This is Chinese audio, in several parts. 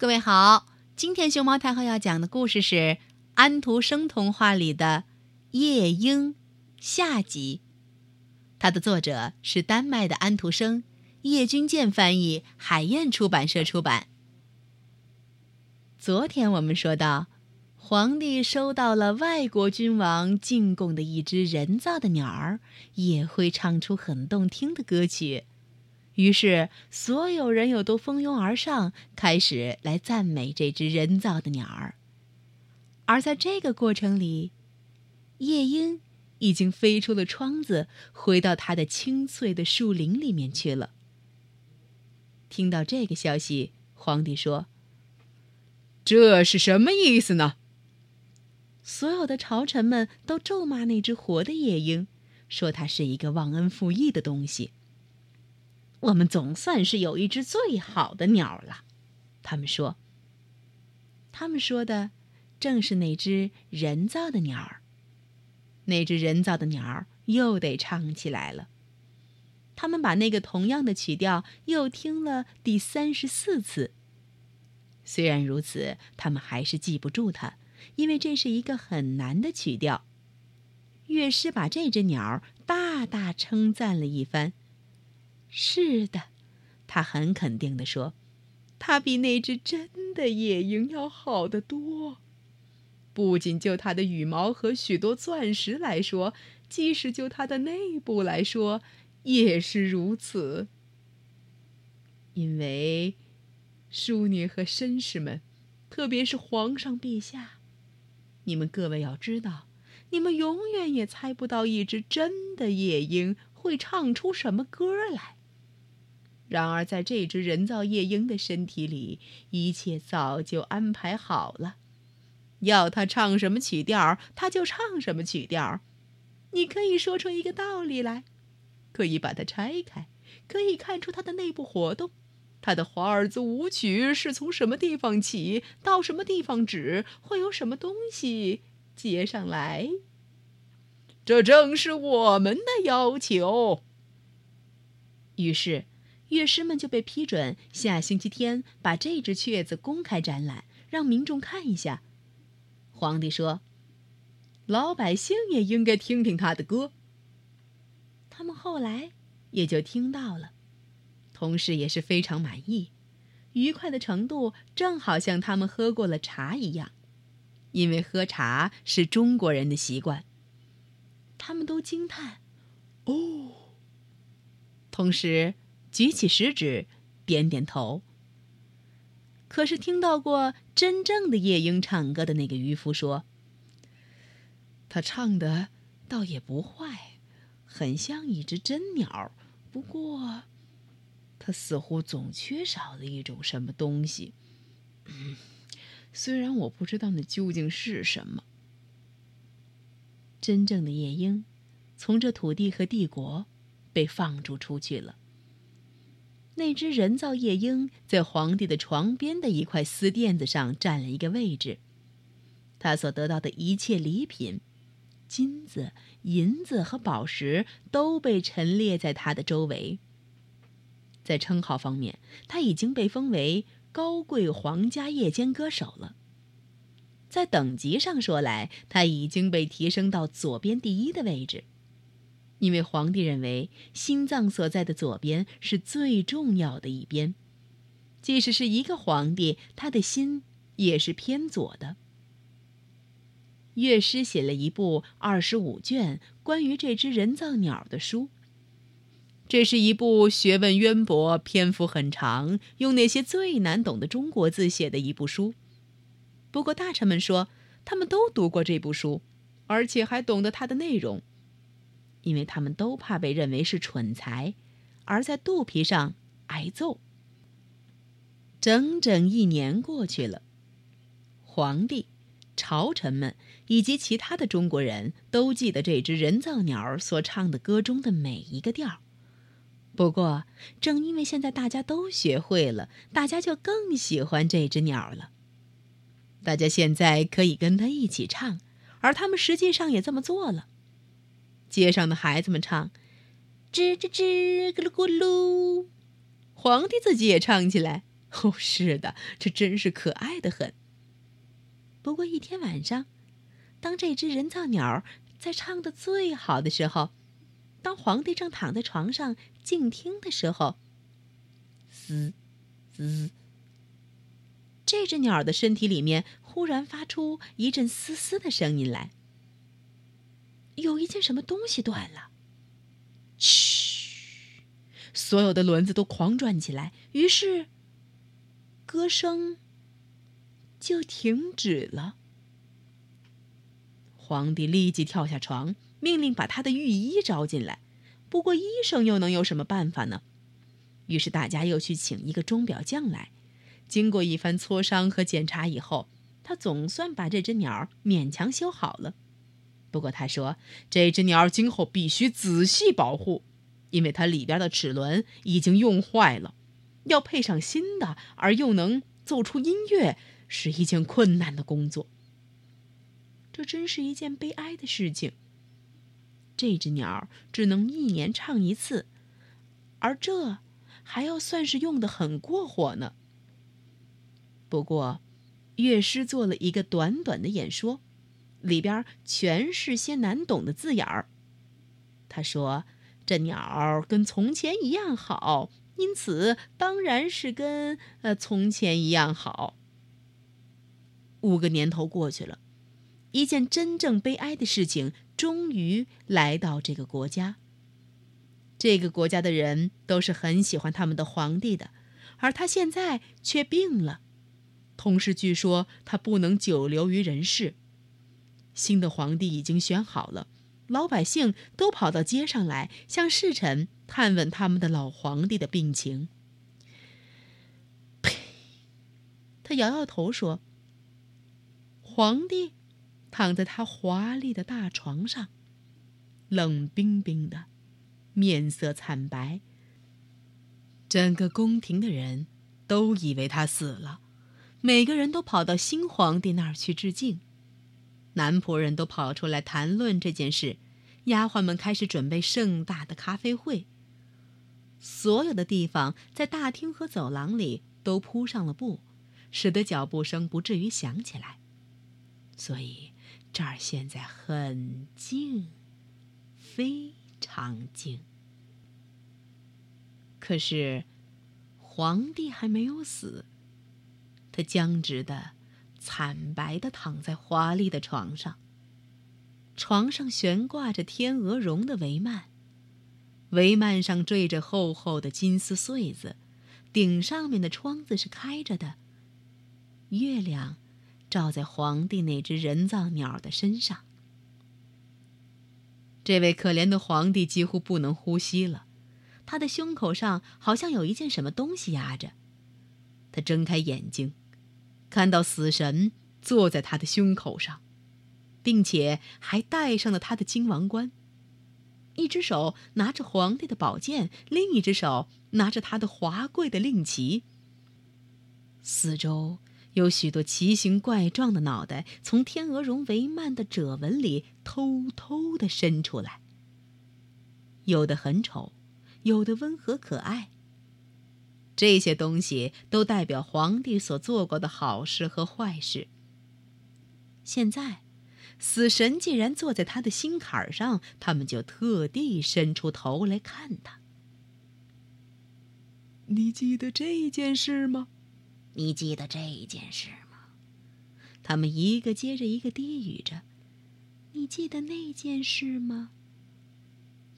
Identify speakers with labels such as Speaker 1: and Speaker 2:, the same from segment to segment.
Speaker 1: 各位好，今天熊猫太后要讲的故事是安徒生童话里的《夜莺》下集。它的作者是丹麦的安徒生，叶君健翻译，海燕出版社出版。昨天我们说到，皇帝收到了外国君王进贡的一只人造的鸟儿，也会唱出很动听的歌曲。于是，所有人又都蜂拥而上，开始来赞美这只人造的鸟儿。而在这个过程里，夜莺已经飞出了窗子，回到它的清脆的树林里面去了。听到这个消息，皇帝说：“
Speaker 2: 这是什么意思呢？”
Speaker 1: 所有的朝臣们都咒骂那只活的夜莺，说它是一个忘恩负义的东西。我们总算是有一只最好的鸟了，他们说。他们说的正是那只人造的鸟儿。那只人造的鸟儿又得唱起来了。他们把那个同样的曲调又听了第三十四次。虽然如此，他们还是记不住它，因为这是一个很难的曲调。乐师把这只鸟儿大大称赞了一番。是的，他很肯定地说：“它比那只真的夜莺要好得多。不仅就它的羽毛和许多钻石来说，即使就它的内部来说，也是如此。因为，淑女和绅士们，特别是皇上陛下，你们各位要知道，你们永远也猜不到一只真的夜莺会唱出什么歌来。”然而，在这只人造夜莺的身体里，一切早就安排好了。要它唱什么曲调，它就唱什么曲调。你可以说出一个道理来，可以把它拆开，可以看出它的内部活动。它的华尔兹舞曲是从什么地方起，到什么地方止，会有什么东西接上来。这正是我们的要求。于是。乐师们就被批准下星期天把这只雀子公开展览，让民众看一下。皇帝说：“老百姓也应该听听他的歌。”他们后来也就听到了，同时也是非常满意，愉快的程度正好像他们喝过了茶一样，因为喝茶是中国人的习惯。他们都惊叹：“哦！”同时。举起食指，点点头。可是听到过真正的夜莺唱歌的那个渔夫说：“他唱的倒也不坏，很像一只真鸟。不过，他似乎总缺少了一种什么东西。虽然我不知道那究竟是什么。”真正的夜莺，从这土地和帝国被放逐出去了。那只人造夜莺在皇帝的床边的一块丝垫子上占了一个位置，他所得到的一切礼品，金子、银子和宝石都被陈列在他的周围。在称号方面，他已经被封为高贵皇家夜间歌手了。在等级上说来，他已经被提升到左边第一的位置。因为皇帝认为心脏所在的左边是最重要的一边，即使是一个皇帝，他的心也是偏左的。乐师写了一部二十五卷关于这只人造鸟的书。这是一部学问渊博、篇幅很长、用那些最难懂的中国字写的一部书。不过大臣们说，他们都读过这部书，而且还懂得它的内容。因为他们都怕被认为是蠢材，而在肚皮上挨揍。整整一年过去了，皇帝、朝臣们以及其他的中国人都记得这只人造鸟所唱的歌中的每一个调。不过，正因为现在大家都学会了，大家就更喜欢这只鸟了。大家现在可以跟它一起唱，而他们实际上也这么做了。街上的孩子们唱：“吱吱吱，咕噜咕噜。”皇帝自己也唱起来：“哦，是的，这真是可爱的很。不过一天晚上，当这只人造鸟在唱的最好的时候，当皇帝正躺在床上静听的时候，嘶，嘶，这只鸟的身体里面忽然发出一阵嘶嘶的声音来。有一件什么东西断了。嘘，所有的轮子都狂转起来，于是。歌声就停止了。皇帝立即跳下床，命令把他的御医招进来。不过，医生又能有什么办法呢？于是，大家又去请一个钟表匠来。经过一番磋商和检查以后，他总算把这只鸟勉强修好了。不过，他说这只鸟今后必须仔细保护，因为它里边的齿轮已经用坏了。要配上新的，而又能奏出音乐，是一件困难的工作。这真是一件悲哀的事情。这只鸟只能一年唱一次，而这还要算是用的很过火呢。不过，乐师做了一个短短的演说，里边全是些难懂的字眼儿。他说：“这鸟跟从前一样好。”因此，当然是跟呃从前一样好。五个年头过去了，一件真正悲哀的事情终于来到这个国家。这个国家的人都是很喜欢他们的皇帝的，而他现在却病了，同时据说他不能久留于人世。新的皇帝已经选好了。老百姓都跑到街上来，向侍臣探问他们的老皇帝的病情。呸！他摇摇头说：“皇帝躺在他华丽的大床上，冷冰冰的，面色惨白。整个宫廷的人都以为他死了，每个人都跑到新皇帝那儿去致敬。”男仆人都跑出来谈论这件事，丫鬟们开始准备盛大的咖啡会。所有的地方在大厅和走廊里都铺上了布，使得脚步声不至于响起来。所以这儿现在很静，非常静。可是皇帝还没有死，他僵直的。惨白的躺在华丽的床上，床上悬挂着天鹅绒的帷幔，帷幔上缀着厚厚的金丝穗子，顶上面的窗子是开着的。月亮照在皇帝那只人造鸟的身上。这位可怜的皇帝几乎不能呼吸了，他的胸口上好像有一件什么东西压着。他睁开眼睛。看到死神坐在他的胸口上，并且还戴上了他的金王冠，一只手拿着皇帝的宝剑，另一只手拿着他的华贵的令旗。四周有许多奇形怪状的脑袋从天鹅绒帷幔的褶纹里偷偷的伸出来，有的很丑，有的温和可爱。这些东西都代表皇帝所做过的好事和坏事。现在，死神既然坐在他的心坎上，他们就特地伸出头来看他。你记得这件事吗？你记得这件事吗？他们一个接着一个低语着。你记得那件事吗？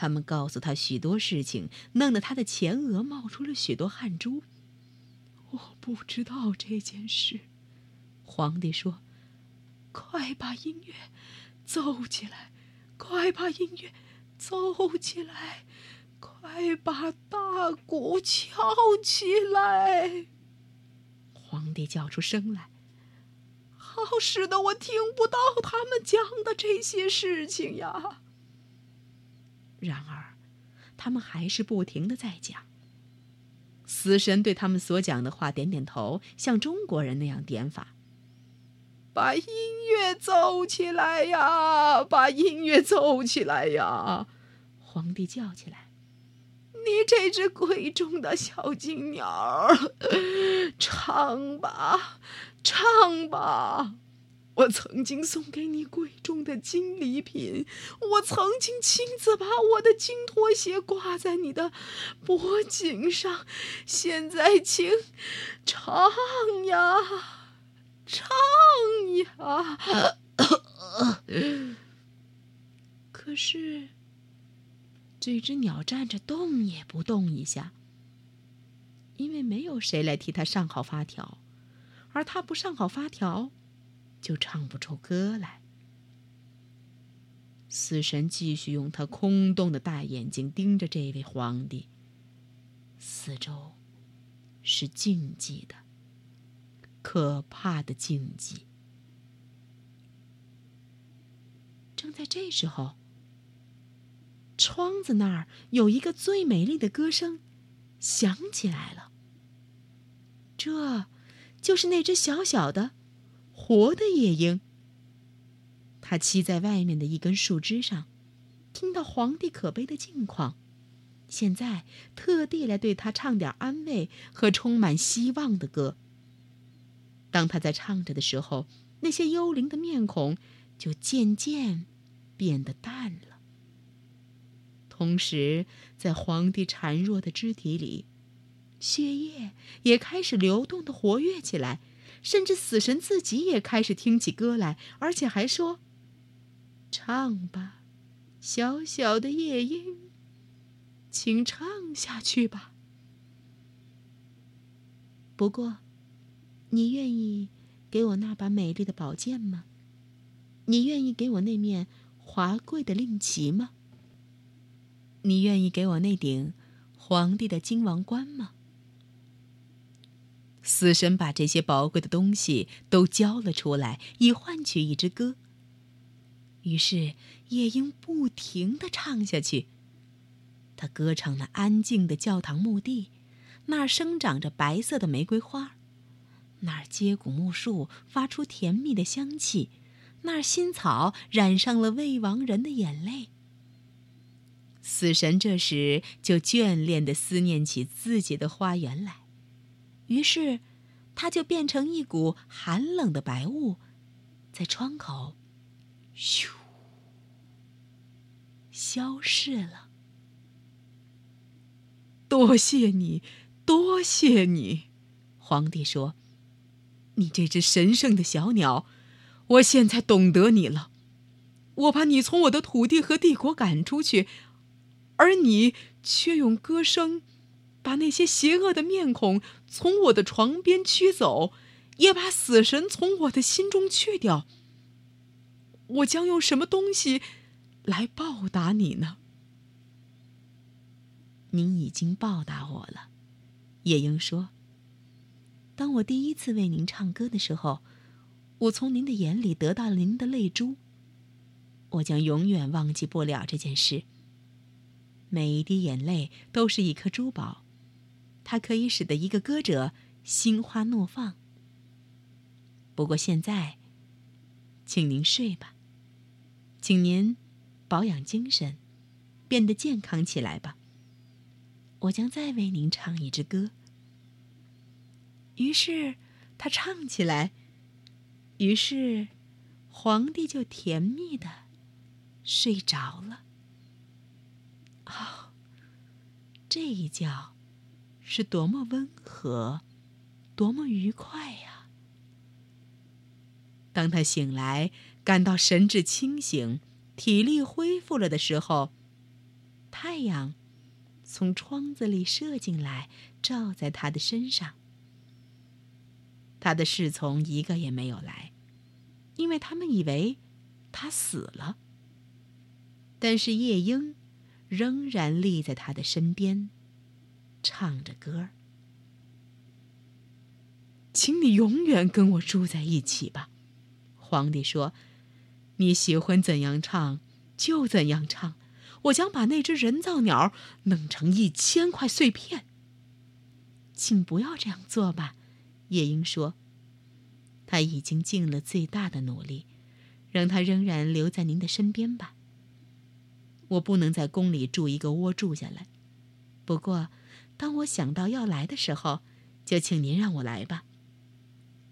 Speaker 1: 他们告诉他许多事情，弄得他的前额冒出了许多汗珠。我不知道这件事，皇帝说：“快把音乐奏起来，快把音乐奏起来，快把大鼓敲起来。”皇帝叫出声来：“好使得我听不到他们讲的这些事情呀。”然而，他们还是不停的在讲。死神对他们所讲的话点点头，像中国人那样点法。把音乐奏起来呀！把音乐奏起来呀！皇帝叫起来：“你这只贵重的小金鸟，唱吧，唱吧！我曾经送给你贵重的金礼品，我曾经亲自把我的金拖鞋挂在你的脖颈上。现在，请唱呀，唱呀！可是，这只鸟站着动也不动一下，因为没有谁来替它上好发条，而它不上好发条。就唱不出歌来。死神继续用他空洞的大眼睛盯着这位皇帝。四周是静寂的，可怕的静寂。正在这时候，窗子那儿有一个最美丽的歌声响起来了。这，就是那只小小的。活的夜莺。他栖在外面的一根树枝上，听到皇帝可悲的境况，现在特地来对他唱点安慰和充满希望的歌。当他在唱着的时候，那些幽灵的面孔就渐渐变得淡了。同时，在皇帝孱弱的肢体里，血液也开始流动的活跃起来。甚至死神自己也开始听起歌来，而且还说：“唱吧，小小的夜莺，请唱下去吧。”不过，你愿意给我那把美丽的宝剑吗？你愿意给我那面华贵的令旗吗？你愿意给我那顶皇帝的金王冠吗？死神把这些宝贵的东西都交了出来，以换取一支歌。于是夜莺不停地唱下去。他歌唱了安静的教堂墓地，那儿生长着白色的玫瑰花，那儿接骨木树发出甜蜜的香气，那儿新草染上了未亡人的眼泪。死神这时就眷恋地思念起自己的花园来。于是，它就变成一股寒冷的白雾，在窗口，咻，消逝了。多谢你，多谢你，皇帝说：“你这只神圣的小鸟，我现在懂得你了。我把你从我的土地和帝国赶出去，而你却用歌声。”把那些邪恶的面孔从我的床边驱走，也把死神从我的心中去掉。我将用什么东西来报答你呢？您已经报答我了，夜莺说。当我第一次为您唱歌的时候，我从您的眼里得到了您的泪珠。我将永远忘记不了这件事。每一滴眼泪都是一颗珠宝。它可以使得一个歌者心花怒放。不过现在，请您睡吧，请您保养精神，变得健康起来吧。我将再为您唱一支歌。于是他唱起来，于是皇帝就甜蜜的睡着了。哦，这一觉。是多么温和，多么愉快呀！当他醒来，感到神志清醒，体力恢复了的时候，太阳从窗子里射进来，照在他的身上。他的侍从一个也没有来，因为他们以为他死了。但是夜莺仍然立在他的身边。唱着歌请你永远跟我住在一起吧。”皇帝说，“你喜欢怎样唱就怎样唱，我将把那只人造鸟弄成一千块碎片。”请不要这样做吧，夜莺说。他已经尽了最大的努力，让他仍然留在您的身边吧。我不能在宫里住一个窝住下来。不过，当我想到要来的时候，就请您让我来吧。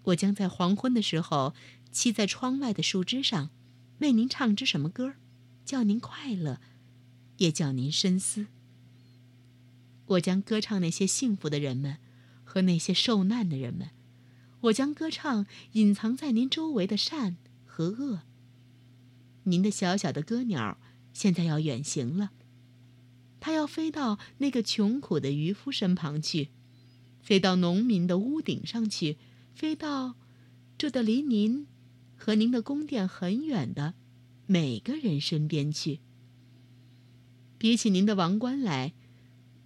Speaker 1: 我将在黄昏的时候，栖在窗外的树枝上，为您唱支什么歌，叫您快乐，也叫您深思。我将歌唱那些幸福的人们，和那些受难的人们。我将歌唱隐藏在您周围的善和恶。您的小小的歌鸟现在要远行了，他要飞到那个穷苦的渔夫身旁去，飞到农民的屋顶上去，飞到住的离您和您的宫殿很远的每个人身边去。比起您的王冠来，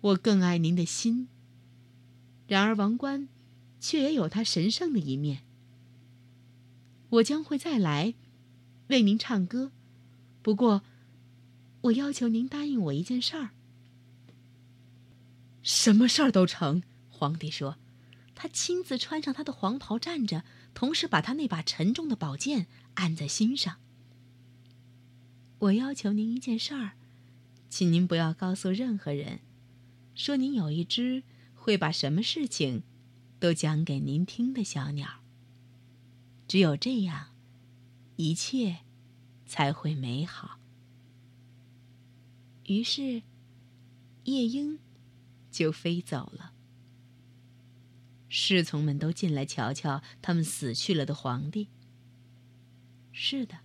Speaker 1: 我更爱您的心。然而王冠。却也有它神圣的一面。我将会再来，为您唱歌。不过，我要求您答应我一件事儿。
Speaker 2: 什么事儿都成。
Speaker 1: 皇帝说，他亲自穿上他的黄袍站着，同时把他那把沉重的宝剑按在心上。我要求您一件事儿，请您不要告诉任何人，说您有一只会把什么事情。都讲给您听的小鸟。只有这样，一切才会美好。于是，夜莺就飞走了。侍从们都进来瞧瞧他们死去了的皇帝。是的，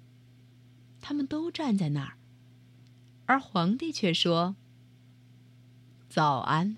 Speaker 1: 他们都站在那儿，而皇帝却说：“早安。”